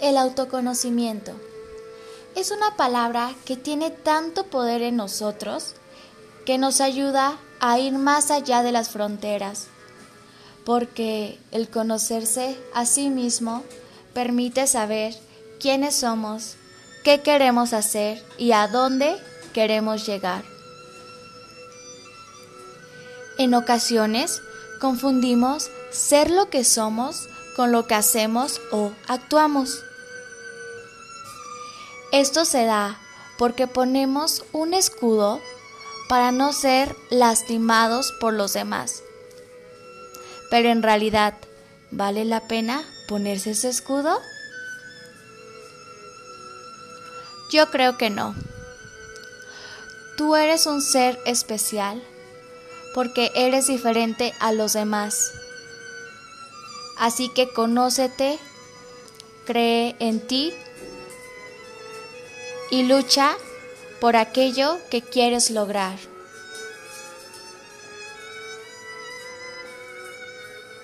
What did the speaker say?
El autoconocimiento es una palabra que tiene tanto poder en nosotros que nos ayuda a ir más allá de las fronteras, porque el conocerse a sí mismo permite saber quiénes somos, qué queremos hacer y a dónde queremos llegar. En ocasiones confundimos ser lo que somos con lo que hacemos o actuamos. Esto se da porque ponemos un escudo para no ser lastimados por los demás. Pero en realidad, ¿vale la pena ponerse ese escudo? Yo creo que no. Tú eres un ser especial porque eres diferente a los demás. Así que conócete, cree en ti y lucha por aquello que quieres lograr.